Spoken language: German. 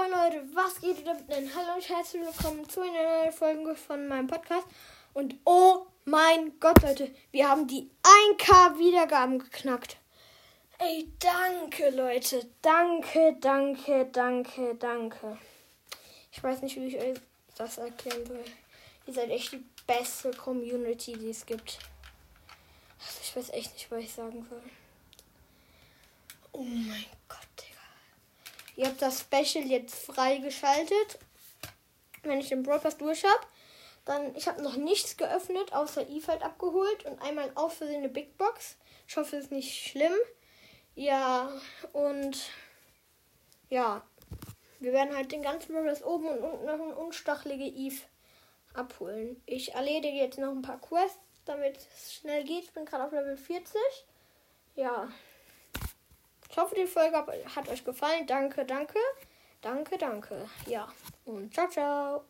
Moin Leute, was geht denn? Hallo und herzlich willkommen zu einer neuen Folge von meinem Podcast. Und oh mein Gott, Leute, wir haben die 1K Wiedergaben geknackt. Ey, danke, Leute. Danke, danke, danke, danke. Ich weiß nicht, wie ich euch das erklären soll. Ihr seid echt die beste Community, die es gibt. Also ich weiß echt nicht, was ich sagen soll. Oh mein Gott. Ihr habt das Special jetzt freigeschaltet. Wenn ich den Broadcast durch habe, dann ich habe noch nichts geöffnet, außer E-Fight abgeholt und einmal auf für eine Big Box. Ich hoffe, es ist nicht schlimm. Ja, und ja, wir werden halt den ganzen Broadcast oben und unten noch ein unstachelige Eve abholen. Ich erledige jetzt noch ein paar Quests, damit es schnell geht. Ich bin gerade auf Level 40. Ja. Ich hoffe, die Folge hat euch gefallen. Danke, danke. Danke, danke. Ja. Und ciao, ciao.